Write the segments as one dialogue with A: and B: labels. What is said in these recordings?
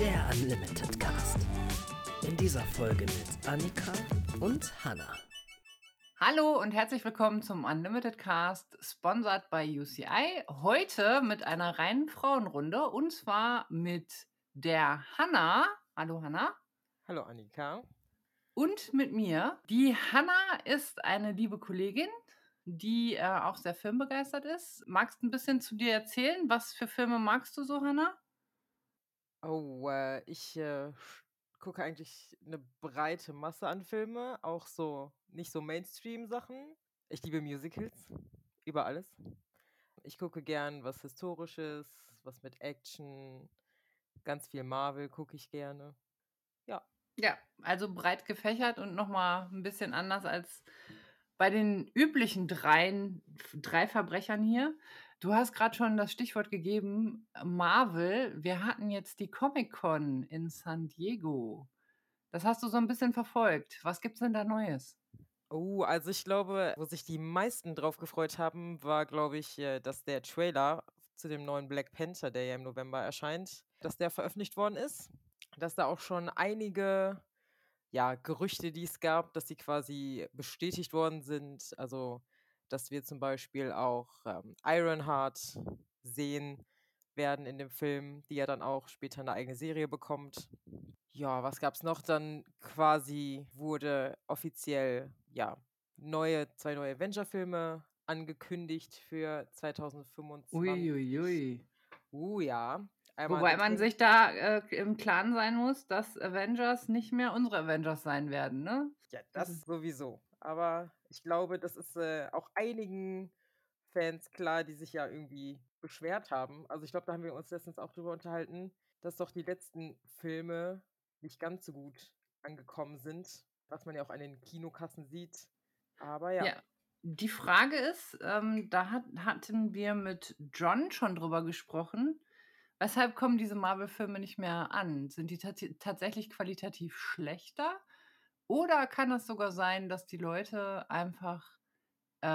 A: der Unlimited Cast. In dieser Folge mit Annika und Hanna.
B: Hallo und herzlich willkommen zum Unlimited Cast, sponsored by UCI. Heute mit einer reinen Frauenrunde und zwar mit der Hanna. Hallo Hanna.
C: Hallo Annika.
B: Und mit mir. Die Hanna ist eine liebe Kollegin, die äh, auch sehr filmbegeistert ist. Magst du ein bisschen zu dir erzählen? Was für Filme magst du so, Hanna?
C: Oh, äh, ich äh, gucke eigentlich eine breite Masse an Filme, auch so nicht so Mainstream-Sachen. Ich liebe Musicals über alles. Ich gucke gern was Historisches, was mit Action, ganz viel Marvel gucke ich gerne. Ja.
B: Ja, also breit gefächert und nochmal ein bisschen anders als bei den üblichen dreien, drei Verbrechern hier. Du hast gerade schon das Stichwort gegeben, Marvel. Wir hatten jetzt die Comic-Con in San Diego. Das hast du so ein bisschen verfolgt. Was gibt's denn da Neues?
C: Oh, also ich glaube, wo sich die meisten drauf gefreut haben, war, glaube ich, äh, dass der Trailer zu dem neuen Black Panther, der ja im November erscheint, dass der veröffentlicht worden ist. Dass da auch schon einige ja, Gerüchte, die es gab, dass sie quasi bestätigt worden sind. Also, dass wir zum Beispiel auch ähm, Ironheart sehen werden in dem Film, die ja dann auch später eine eigene Serie bekommt. Ja, was gab es noch? Dann quasi wurde offiziell, ja, neue, zwei neue Avenger-Filme angekündigt für 2025.
B: Uiuiui. Ui, ui.
C: Uh, ja.
B: Einmal Wobei man sich da äh, im Klaren sein muss, dass Avengers nicht mehr unsere Avengers sein werden, ne?
C: Ja, das, das sowieso. Aber ich glaube, das ist äh, auch einigen Fans klar, die sich ja irgendwie beschwert haben. Also ich glaube, da haben wir uns letztens auch drüber unterhalten, dass doch die letzten Filme nicht ganz so gut angekommen sind, was man ja auch an den Kinokassen sieht. Aber ja. ja.
B: Die Frage ist, ähm, da hat, hatten wir mit John schon drüber gesprochen, Weshalb kommen diese Marvel-Filme nicht mehr an? Sind die tatsächlich qualitativ schlechter? Oder kann es sogar sein, dass die Leute einfach, äh,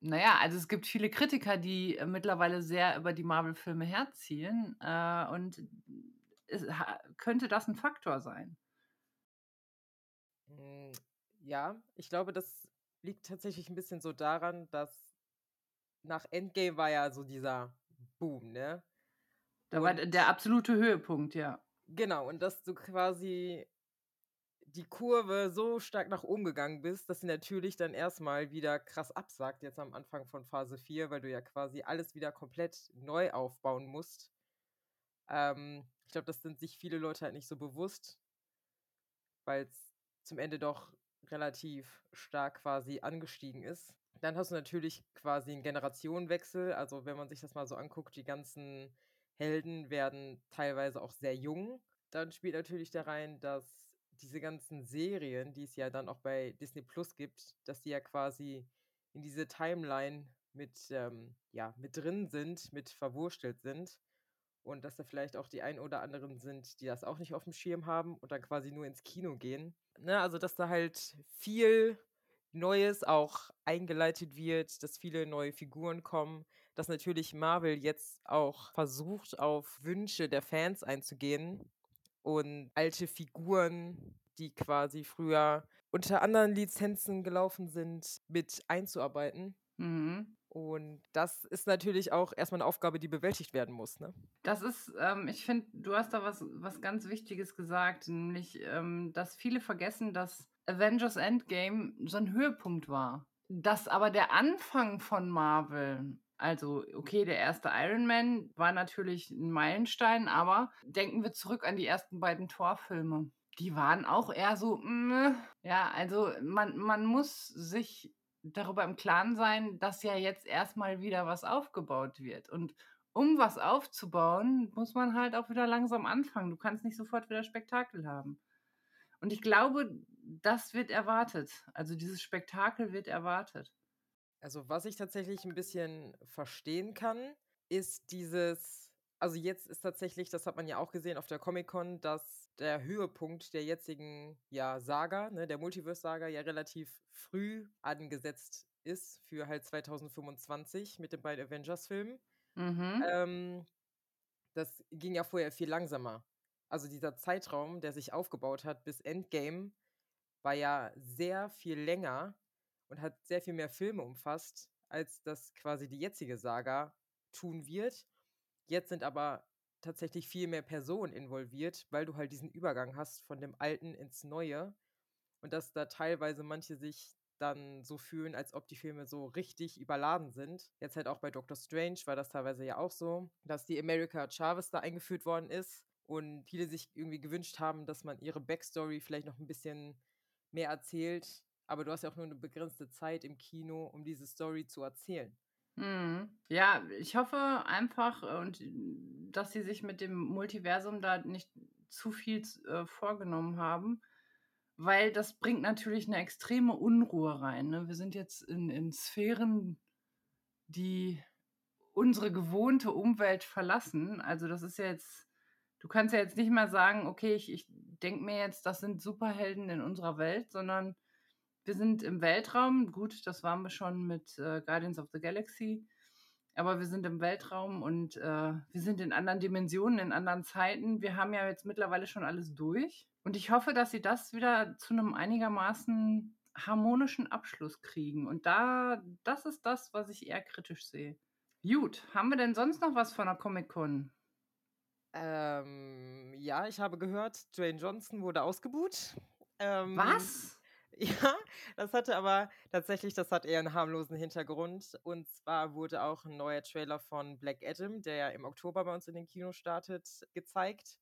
B: naja, also es gibt viele Kritiker, die äh, mittlerweile sehr über die Marvel-Filme herziehen. Äh, und es, könnte das ein Faktor sein?
C: Hm, ja, ich glaube, das liegt tatsächlich ein bisschen so daran, dass nach Endgame war ja so dieser Boom, ne?
B: Da war der absolute Höhepunkt, ja.
C: Genau, und dass du quasi die Kurve so stark nach oben gegangen bist, dass sie natürlich dann erstmal wieder krass absagt, jetzt am Anfang von Phase 4, weil du ja quasi alles wieder komplett neu aufbauen musst. Ähm, ich glaube, das sind sich viele Leute halt nicht so bewusst, weil es zum Ende doch relativ stark quasi angestiegen ist. Dann hast du natürlich quasi einen Generationenwechsel. Also wenn man sich das mal so anguckt, die ganzen Helden werden teilweise auch sehr jung. Dann spielt natürlich da rein, dass diese ganzen Serien, die es ja dann auch bei Disney Plus gibt, dass die ja quasi in diese Timeline mit, ähm, ja, mit drin sind, mit verwurstelt sind. Und dass da vielleicht auch die ein oder anderen sind, die das auch nicht auf dem Schirm haben und dann quasi nur ins Kino gehen. Ne, also, dass da halt viel Neues auch eingeleitet wird, dass viele neue Figuren kommen, dass natürlich Marvel jetzt auch versucht, auf Wünsche der Fans einzugehen und alte Figuren, die quasi früher unter anderen Lizenzen gelaufen sind, mit einzuarbeiten. Mhm. Und das ist natürlich auch erstmal eine Aufgabe, die bewältigt werden muss. Ne?
B: Das ist, ähm, ich finde, du hast da was, was ganz Wichtiges gesagt, nämlich, ähm, dass viele vergessen, dass Avengers Endgame so ein Höhepunkt war. Dass aber der Anfang von Marvel, also okay, der erste Iron Man war natürlich ein Meilenstein, aber denken wir zurück an die ersten beiden Torfilme. Die waren auch eher so, mh. ja, also man, man muss sich darüber im Klaren sein, dass ja jetzt erstmal wieder was aufgebaut wird. Und um was aufzubauen, muss man halt auch wieder langsam anfangen. Du kannst nicht sofort wieder Spektakel haben. Und ich glaube, das wird erwartet. Also dieses Spektakel wird erwartet.
C: Also was ich tatsächlich ein bisschen verstehen kann, ist dieses, also jetzt ist tatsächlich, das hat man ja auch gesehen auf der Comic-Con, dass der Höhepunkt der jetzigen ja, Saga, ne, der Multiverse-Saga, ja relativ früh angesetzt ist für halt 2025 mit den beiden Avengers-Filmen. Mhm. Ähm, das ging ja vorher viel langsamer. also dieser Zeitraum, der sich aufgebaut hat bis Endgame, war ja sehr viel länger und hat sehr viel mehr Filme umfasst, als das quasi die jetzige Saga tun wird. Jetzt sind aber tatsächlich viel mehr Personen involviert, weil du halt diesen Übergang hast von dem Alten ins Neue und dass da teilweise manche sich dann so fühlen, als ob die Filme so richtig überladen sind. Jetzt halt auch bei Doctor Strange war das teilweise ja auch so, dass die America Chavez da eingeführt worden ist und viele sich irgendwie gewünscht haben, dass man ihre Backstory vielleicht noch ein bisschen mehr erzählt. Aber du hast ja auch nur eine begrenzte Zeit im Kino, um diese Story zu erzählen.
B: Mhm. Ja, ich hoffe einfach, äh, und dass sie sich mit dem Multiversum da nicht zu viel äh, vorgenommen haben, weil das bringt natürlich eine extreme Unruhe rein. Ne? Wir sind jetzt in, in Sphären, die unsere gewohnte Umwelt verlassen. Also das ist jetzt, du kannst ja jetzt nicht mal sagen, okay, ich, ich denke mir jetzt, das sind Superhelden in unserer Welt, sondern wir sind im Weltraum. Gut, das waren wir schon mit äh, Guardians of the Galaxy. Aber wir sind im Weltraum und äh, wir sind in anderen Dimensionen, in anderen Zeiten. Wir haben ja jetzt mittlerweile schon alles durch. Und ich hoffe, dass sie das wieder zu einem einigermaßen harmonischen Abschluss kriegen. Und da, das ist das, was ich eher kritisch sehe. Gut, haben wir denn sonst noch was von der Comic-Con?
C: Ähm, ja, ich habe gehört, Dwayne Johnson wurde ausgebuht. Ähm,
B: was?
C: Ja, das hatte aber tatsächlich, das hat eher einen harmlosen Hintergrund. Und zwar wurde auch ein neuer Trailer von Black Adam, der ja im Oktober bei uns in den Kinos startet, gezeigt.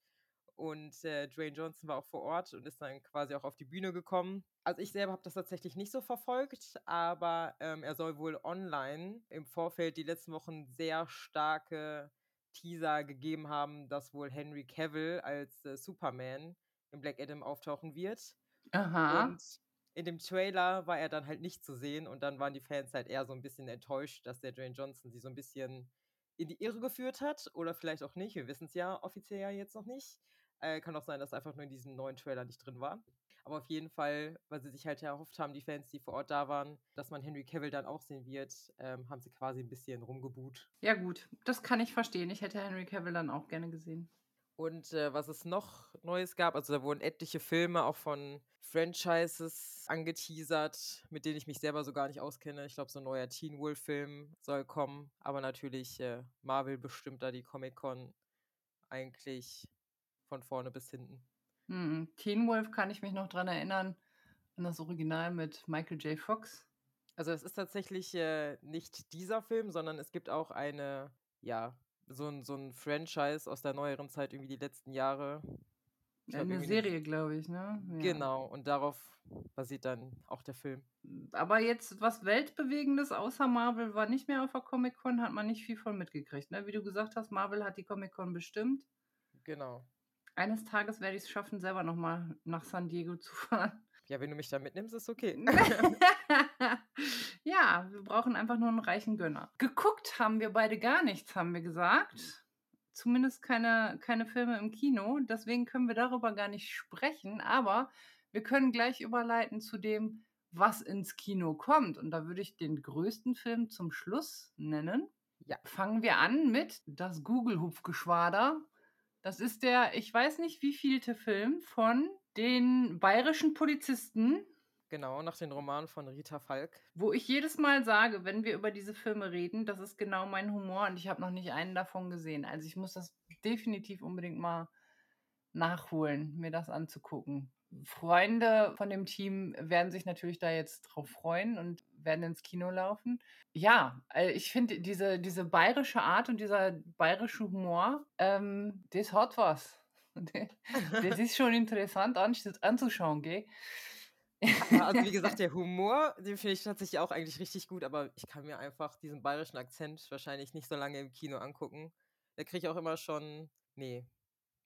C: Und äh, Dwayne Johnson war auch vor Ort und ist dann quasi auch auf die Bühne gekommen. Also ich selber habe das tatsächlich nicht so verfolgt, aber ähm, er soll wohl online im Vorfeld die letzten Wochen sehr starke Teaser gegeben haben, dass wohl Henry Cavill als äh, Superman im Black Adam auftauchen wird.
B: Aha.
C: Und in dem Trailer war er dann halt nicht zu sehen und dann waren die Fans halt eher so ein bisschen enttäuscht, dass der Dwayne Johnson sie so ein bisschen in die Irre geführt hat oder vielleicht auch nicht. Wir wissen es ja offiziell ja jetzt noch nicht. Äh, kann auch sein, dass einfach nur in diesem neuen Trailer nicht drin war. Aber auf jeden Fall, weil sie sich halt erhofft haben, die Fans, die vor Ort da waren, dass man Henry Cavill dann auch sehen wird, ähm, haben sie quasi ein bisschen rumgeboot.
B: Ja gut, das kann ich verstehen. Ich hätte Henry Cavill dann auch gerne gesehen.
C: Und äh, was es noch Neues gab, also da wurden etliche Filme auch von Franchises angeteasert, mit denen ich mich selber so gar nicht auskenne. Ich glaube, so ein neuer Teen Wolf-Film soll kommen. Aber natürlich, äh, Marvel bestimmt da die Comic-Con eigentlich von vorne bis hinten.
B: Hm, Teen Wolf kann ich mich noch dran erinnern, an das Original mit Michael J. Fox.
C: Also es ist tatsächlich äh, nicht dieser Film, sondern es gibt auch eine, ja, so ein, so ein Franchise aus der neueren Zeit, irgendwie die letzten Jahre.
B: Ich eine Serie, glaube ich, ne? Ja.
C: Genau, und darauf basiert dann auch der Film.
B: Aber jetzt was Weltbewegendes außer Marvel war nicht mehr auf der Comic-Con, hat man nicht viel von mitgekriegt. Ne? Wie du gesagt hast, Marvel hat die Comic-Con bestimmt.
C: Genau.
B: Eines Tages werde ich es schaffen, selber nochmal nach San Diego zu fahren.
C: Ja, wenn du mich da mitnimmst, ist okay.
B: ja, wir brauchen einfach nur einen reichen Gönner. Geguckt haben wir beide gar nichts, haben wir gesagt. Zumindest keine, keine Filme im Kino. Deswegen können wir darüber gar nicht sprechen. Aber wir können gleich überleiten zu dem, was ins Kino kommt. Und da würde ich den größten Film zum Schluss nennen.
C: Ja.
B: Fangen wir an mit Das Google-Hupfgeschwader. Das ist der, ich weiß nicht wie vielte Film von den bayerischen Polizisten,
C: Genau, nach den Romanen von Rita Falk.
B: wo ich jedes Mal sage, wenn wir über diese Filme reden, das ist genau mein Humor und ich habe noch nicht einen davon gesehen. Also ich muss das definitiv unbedingt mal nachholen, mir das anzugucken. Freunde von dem Team werden sich natürlich da jetzt drauf freuen und werden ins Kino laufen. Ja, äh, ich finde diese, diese bayerische Art und dieser bayerische Humor, ähm, das hat was. Das ist schon interessant an, anzuschauen, gell?
C: Also wie gesagt, der Humor, den finde ich tatsächlich auch eigentlich richtig gut, aber ich kann mir einfach diesen bayerischen Akzent wahrscheinlich nicht so lange im Kino angucken. Da kriege ich auch immer schon, nee.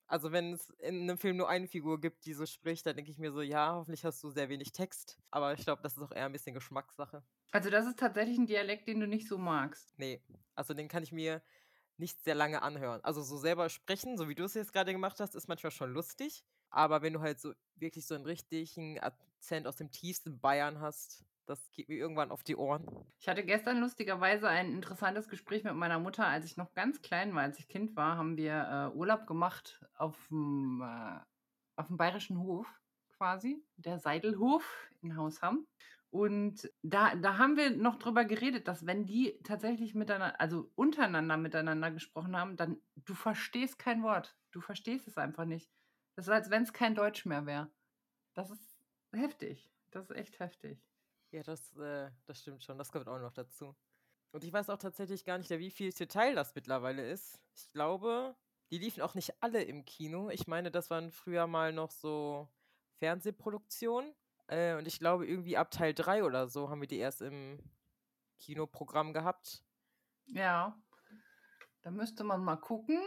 C: Also wenn es in einem Film nur eine Figur gibt, die so spricht, dann denke ich mir so, ja, hoffentlich hast du sehr wenig Text. Aber ich glaube, das ist auch eher ein bisschen Geschmackssache.
B: Also das ist tatsächlich ein Dialekt, den du nicht so magst.
C: Nee, also den kann ich mir nicht sehr lange anhören. Also so selber sprechen, so wie du es jetzt gerade gemacht hast, ist manchmal schon lustig. Aber wenn du halt so wirklich so einen richtigen Akzent aus dem tiefsten Bayern hast, Das geht mir irgendwann auf die Ohren.
B: Ich hatte gestern lustigerweise ein interessantes Gespräch mit meiner Mutter, als ich noch ganz klein war, als ich Kind war, haben wir äh, Urlaub gemacht auf dem, äh, auf dem bayerischen Hof quasi, der Seidelhof in Hausham. Und da, da haben wir noch drüber geredet, dass wenn die tatsächlich miteinander, also untereinander miteinander gesprochen haben, dann du verstehst kein Wort. Du verstehst es einfach nicht. Das ist, als wenn es kein Deutsch mehr wäre. Das ist heftig. Das ist echt heftig.
C: Ja, das, äh, das stimmt schon. Das kommt auch noch dazu. Und ich weiß auch tatsächlich gar nicht, wie viel Teil das mittlerweile ist. Ich glaube, die liefen auch nicht alle im Kino. Ich meine, das waren früher mal noch so Fernsehproduktionen. Äh, und ich glaube, irgendwie ab Teil 3 oder so haben wir die erst im Kinoprogramm gehabt.
B: Ja. Da müsste man mal gucken.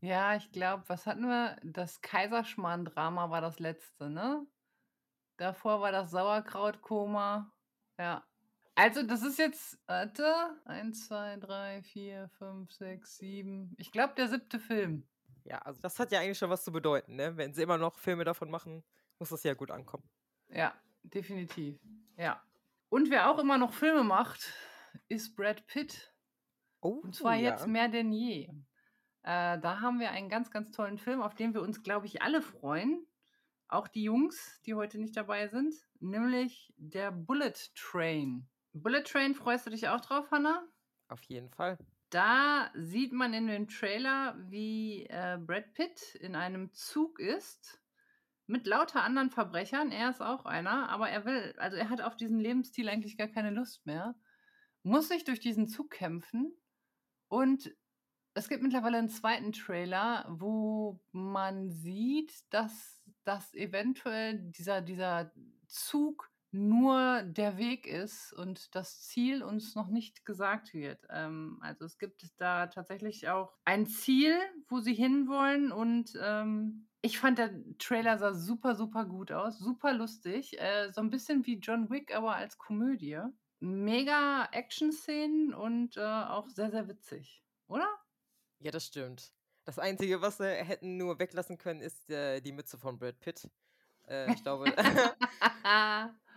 B: Ja, ich glaube, was hatten wir? Das Kaiserschmarrn-Drama war das letzte, ne? Davor war das Sauerkrautkoma. Ja. Also, das ist jetzt, warte, 1, 2, 3, 4, 5, 6, 7. Ich glaube, der siebte Film.
C: Ja, also das hat ja eigentlich schon was zu bedeuten, ne? Wenn sie immer noch Filme davon machen, muss das ja gut ankommen.
B: Ja, definitiv. Ja. Und wer auch immer noch Filme macht, ist Brad Pitt.
C: Oh,
B: Und zwar
C: ja.
B: jetzt mehr denn je. Äh, da haben wir einen ganz, ganz tollen Film, auf den wir uns, glaube ich, alle freuen. Auch die Jungs, die heute nicht dabei sind, nämlich der Bullet Train. Bullet Train, freust du dich auch drauf, Hannah?
C: Auf jeden Fall.
B: Da sieht man in dem Trailer, wie äh, Brad Pitt in einem Zug ist mit lauter anderen Verbrechern. Er ist auch einer, aber er will, also er hat auf diesen Lebensstil eigentlich gar keine Lust mehr. Muss sich durch diesen Zug kämpfen und es gibt mittlerweile einen zweiten Trailer, wo man sieht, dass das eventuell dieser, dieser Zug nur der Weg ist und das Ziel uns noch nicht gesagt wird. Ähm, also es gibt da tatsächlich auch ein Ziel, wo sie hinwollen und ähm, ich fand der Trailer sah super, super gut aus, super lustig, äh, so ein bisschen wie John Wick, aber als Komödie. Mega Action-Szenen und äh, auch sehr, sehr witzig, oder?
C: Ja, das stimmt. Das Einzige, was sie hätten nur weglassen können, ist äh, die Mütze von Brad Pitt. Äh, ich glaube,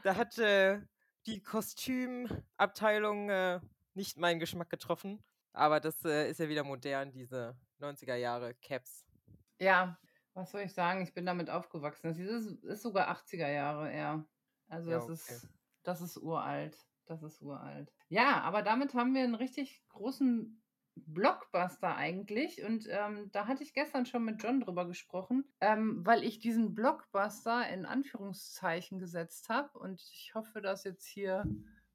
C: da hat äh, die Kostümabteilung äh, nicht meinen Geschmack getroffen. Aber das äh, ist ja wieder modern, diese 90er Jahre Caps.
B: Ja, was soll ich sagen? Ich bin damit aufgewachsen. Das ist, ist sogar 80er Jahre eher. Also
C: Ja,
B: das
C: okay.
B: ist das ist uralt. Das ist uralt. Ja, aber damit haben wir einen richtig großen Blockbuster eigentlich. Und ähm, da hatte ich gestern schon mit John drüber gesprochen, ähm, weil ich diesen Blockbuster in Anführungszeichen gesetzt habe. Und ich hoffe, dass jetzt hier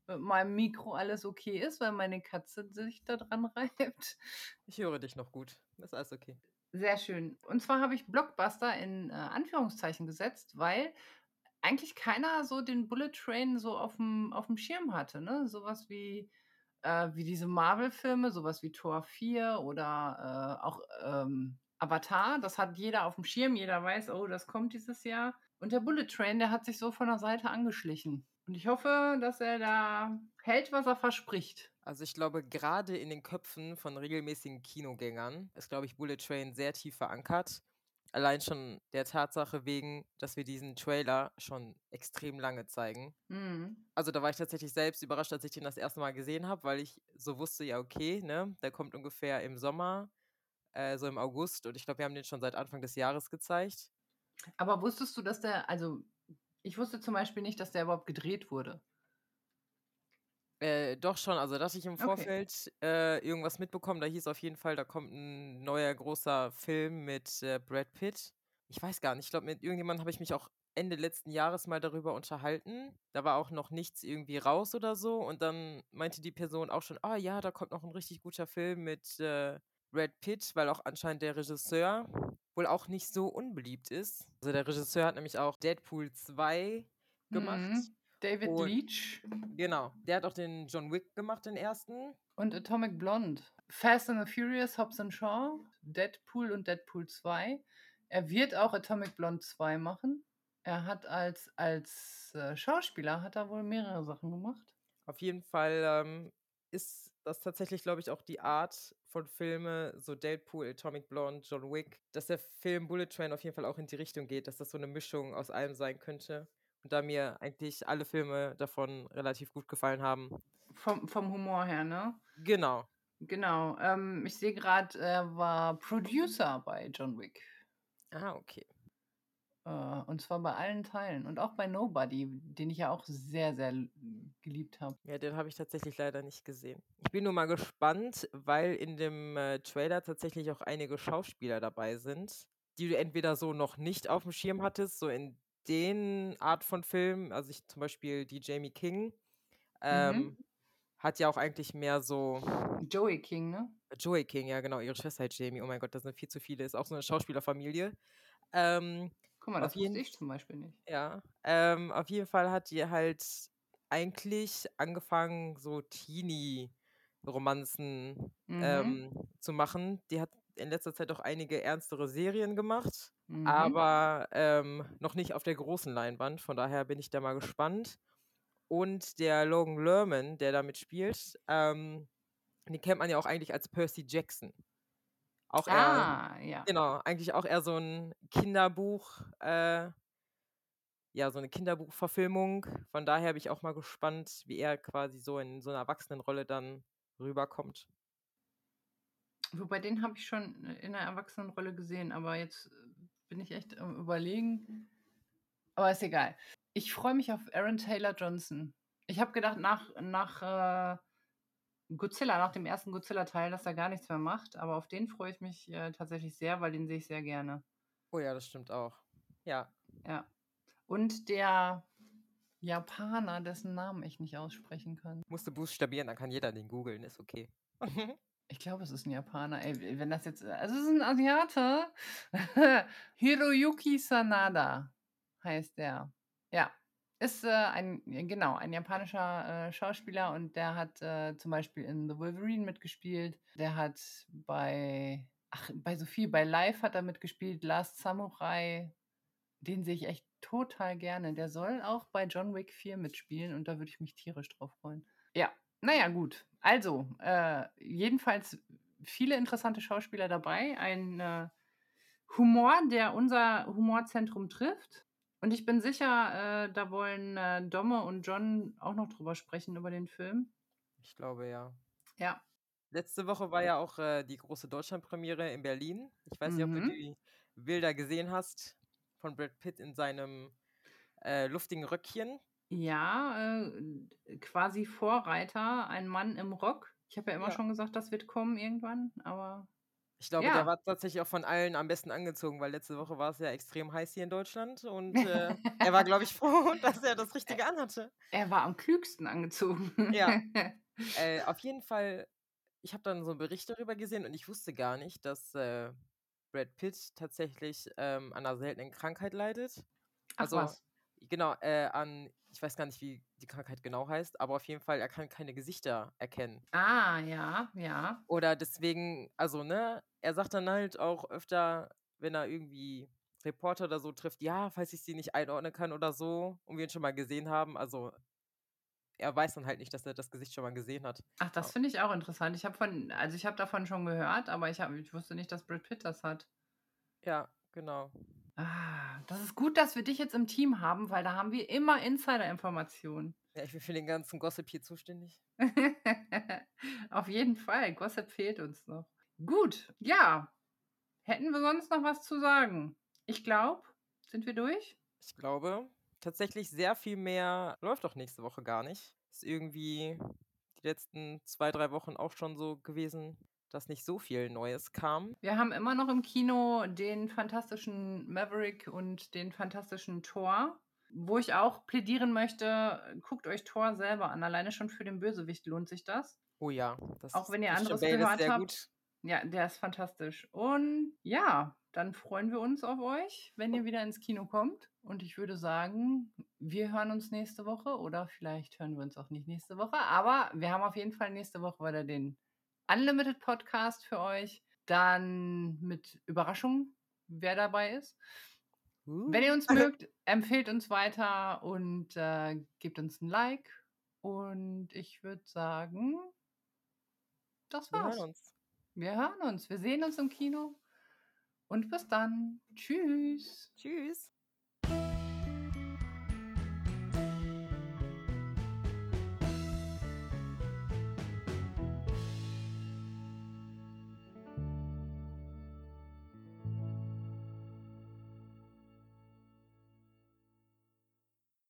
B: mit meinem Mikro alles okay ist, weil meine Katze sich da dran reibt.
C: Ich höre dich noch gut. ist alles okay.
B: Sehr schön. Und zwar habe ich Blockbuster in äh, Anführungszeichen gesetzt, weil eigentlich keiner so den Bullet Train so auf dem auf dem Schirm hatte, ne? Sowas wie äh, wie diese Marvel-Filme, sowas wie Tor 4 oder äh, auch ähm, Avatar, das hat jeder auf dem Schirm, jeder weiß, oh, das kommt dieses Jahr. Und der Bullet Train, der hat sich so von der Seite angeschlichen. Und ich hoffe, dass er da hält, was er verspricht.
C: Also ich glaube, gerade in den Köpfen von regelmäßigen Kinogängern ist, glaube ich, Bullet Train sehr tief verankert. Allein schon der Tatsache wegen, dass wir diesen Trailer schon extrem lange zeigen.
B: Mhm.
C: Also da war ich tatsächlich selbst überrascht, als ich den das erste Mal gesehen habe, weil ich so wusste, ja okay, ne, der kommt ungefähr im Sommer, äh, so im August. Und ich glaube, wir haben den schon seit Anfang des Jahres gezeigt.
B: Aber wusstest du, dass der, also ich wusste zum Beispiel nicht, dass der überhaupt gedreht wurde.
C: Äh, doch schon, also da hatte ich im
B: Okay.
C: Vorfeld äh, irgendwas mitbekommen. Da hieß auf jeden Fall, da kommt ein neuer großer Film mit äh, Brad Pitt. Ich weiß gar nicht, ich glaube, mit irgendjemandem habe ich mich auch Ende letzten Jahres mal darüber unterhalten. Da war auch noch nichts irgendwie raus oder so. Und dann meinte die Person auch schon, ah ja, da kommt noch ein richtig guter Film mit äh, Brad Pitt, weil auch anscheinend der Regisseur wohl auch nicht so unbeliebt ist. Also der Regisseur hat nämlich auch Deadpool 2 gemacht.
B: Mhm. David
C: Und-
B: Leach
C: Genau, der hat auch den John Wick gemacht, den ersten.
B: und Atomic Blonde. Fast and the Furious, Hobbs and Shaw, Deadpool und Deadpool 2. Er wird auch Atomic Blonde 2 machen. Er hat als, als äh, Schauspieler hat er wohl mehrere Sachen gemacht.
C: Auf jeden Fall ähm, ist das tatsächlich, glaube ich, auch die Art von Filme, so Deadpool, Atomic Blonde, John Wick, dass der Film Bullet Train auf jeden Fall auch in die Richtung geht, dass das so eine Mischung aus allem sein könnte. Und da mir eigentlich alle Filme davon relativ gut gefallen haben.
B: Vom, vom Humor her, ne?
C: Genau.
B: Genau. Ähm, ich sehe gerade, er war Producer bei John Wick.
C: Ah, okay.
B: Äh, und zwar bei allen Teilen. Und auch bei Nobody, den ich ja auch sehr, sehr geliebt habe.
C: Ja, den habe ich tatsächlich leider nicht gesehen. Ich bin nur mal gespannt, weil in dem äh, Trailer tatsächlich auch einige Schauspieler dabei sind, die du entweder so noch nicht auf dem Schirm hattest, so in den Art von Film, also ich zum Beispiel die Jamie King, ähm,
B: Mhm.
C: hat ja auch eigentlich mehr so
B: Joey King, ne?
C: Joey King, ja genau, ihre Schwester heißt Jamie. Oh mein Gott, das sind viel zu viele. Ist auch so eine Schauspielerfamilie. Ähm,
B: Guck mal,
C: auf
B: das wusste
C: jeden
B: ich zum Beispiel nicht.
C: ja, ähm, auf jeden Fall hat die halt eigentlich angefangen, so Teenie-Romanzen
B: Mhm.
C: ähm, zu machen. Die hat in letzter Zeit auch einige ernstere Serien gemacht,
B: Mhm.
C: aber ähm, noch nicht auf der großen Leinwand. Von daher bin ich da mal gespannt. Und der Logan Lerman, der damit spielt, ähm, den kennt man ja auch eigentlich als Percy Jackson. Auch eher,
B: Ah, ja.
C: genau, eigentlich auch eher so ein Kinderbuch, äh, ja, so eine Kinderbuchverfilmung. Von daher bin ich auch mal gespannt, wie er quasi so in so einer Erwachsenenrolle dann rüberkommt.
B: Wobei den habe ich schon in einer Erwachsenenrolle gesehen, aber jetzt äh, bin ich echt am Überlegen. Aber ist egal. Ich freue mich auf Aaron Taylor Johnson. Ich habe gedacht, nach, nach äh, Godzilla, nach dem ersten Godzilla-Teil, dass er gar nichts mehr macht, aber auf den freue ich mich äh, tatsächlich sehr, weil den sehe ich sehr gerne.
C: Oh ja, das stimmt auch. Ja.
B: Ja. Und der Japaner, dessen Namen ich nicht aussprechen kann.
C: Musste buchstabieren, dann kann jeder den googeln, ist okay.
B: Ich glaube, es ist ein Japaner. Ey, wenn das jetzt. Also, es ist ein Asiate. Hiroyuki Sanada heißt der. Ja. Ist äh, ein, genau, ein japanischer äh, Schauspieler und der hat äh, zum Beispiel in The Wolverine mitgespielt. Der hat bei, ach, bei so viel, bei Live hat er mitgespielt, Last Samurai. Den sehe ich echt total gerne. Der soll auch bei John Wick 4 mitspielen und da würde ich mich tierisch drauf freuen. Ja, naja, gut. Also, äh, jedenfalls viele interessante Schauspieler dabei. Ein äh, Humor, der unser Humorzentrum trifft. Und ich bin sicher, äh, da wollen äh, Domme und John auch noch drüber sprechen, über den Film.
C: Ich glaube ja.
B: Ja.
C: Letzte Woche war ja auch äh, die große Deutschlandpremiere in Berlin. Ich weiß nicht, ob du
B: Mhm.
C: die Bilder gesehen hast von Brad Pitt in seinem äh, luftigen Röckchen.
B: Ja, äh, quasi Vorreiter, ein Mann im Rock. Ich habe ja immer
C: Ja.
B: schon gesagt, das wird kommen irgendwann, aber
C: Ich glaube,
B: Ja.
C: der war tatsächlich auch von allen am besten angezogen, weil letzte Woche war es ja extrem heiß hier in Deutschland und äh, er war, glaube ich, froh, dass er das Richtige anhatte.
B: er war am klügsten angezogen.
C: Ja. Äh, auf jeden Fall, ich habe dann so einen Bericht darüber gesehen und ich wusste gar nicht, dass äh, Brad Pitt tatsächlich ähm, an einer seltenen Krankheit leidet.
B: Ach
C: Also,
B: was.
C: Genau, äh, an, ich weiß gar nicht, wie die Krankheit genau heißt, aber auf jeden Fall, er kann keine Gesichter erkennen.
B: Ah, ja, ja.
C: Oder deswegen, also, ne, er sagt dann halt auch öfter, wenn er irgendwie Reporter oder so trifft, ja, falls ich sie nicht einordnen kann oder so, und wir ihn schon mal gesehen haben, also er weiß dann halt nicht, dass er das Gesicht schon mal gesehen hat.
B: Ach, das finde ich auch interessant. Ich habe von, also ich habe davon schon gehört, aber ich, hab, ich wusste nicht, dass Brad Pitt das hat.
C: Ja, genau.
B: Ah, das ist gut, dass wir dich jetzt im Team haben, weil da haben wir immer Insider-Informationen.
C: Ja, ich bin für den ganzen Gossip hier zuständig.
B: Auf jeden Fall. Gossip fehlt uns noch. Gut, ja. Hätten wir sonst noch was zu sagen? Ich glaube, sind wir durch?
C: Ich glaube, tatsächlich sehr viel mehr läuft doch nächste Woche gar nicht. Ist irgendwie die letzten zwei, drei Wochen auch schon so gewesen, dass nicht so viel Neues kam.
B: Wir haben immer noch im Kino den fantastischen Maverick und den fantastischen Thor, wo ich auch plädieren möchte, guckt euch Thor selber an. Alleine schon für den Bösewicht lohnt sich das.
C: Oh ja, das
B: Auch wenn ihr anderes gehört habt.
C: gut.
B: Ja, der ist fantastisch. Und ja, dann freuen wir uns auf euch, wenn ihr wieder ins Kino kommt. Und ich würde sagen, wir hören uns nächste Woche oder vielleicht hören wir uns auch nicht nächste Woche. Aber wir haben auf jeden Fall nächste Woche wieder den Unlimited Podcast für euch. Dann mit Überraschung, wer dabei ist. Wenn ihr uns
C: Uh.
B: mögt, empfehlt uns weiter und äh, gebt uns ein Like. Und ich würde sagen, das
C: Wir
B: war's.
C: hören uns.
B: Wir hören uns. Wir sehen uns im Kino. Und bis dann. Tschüss.
C: Tschüss.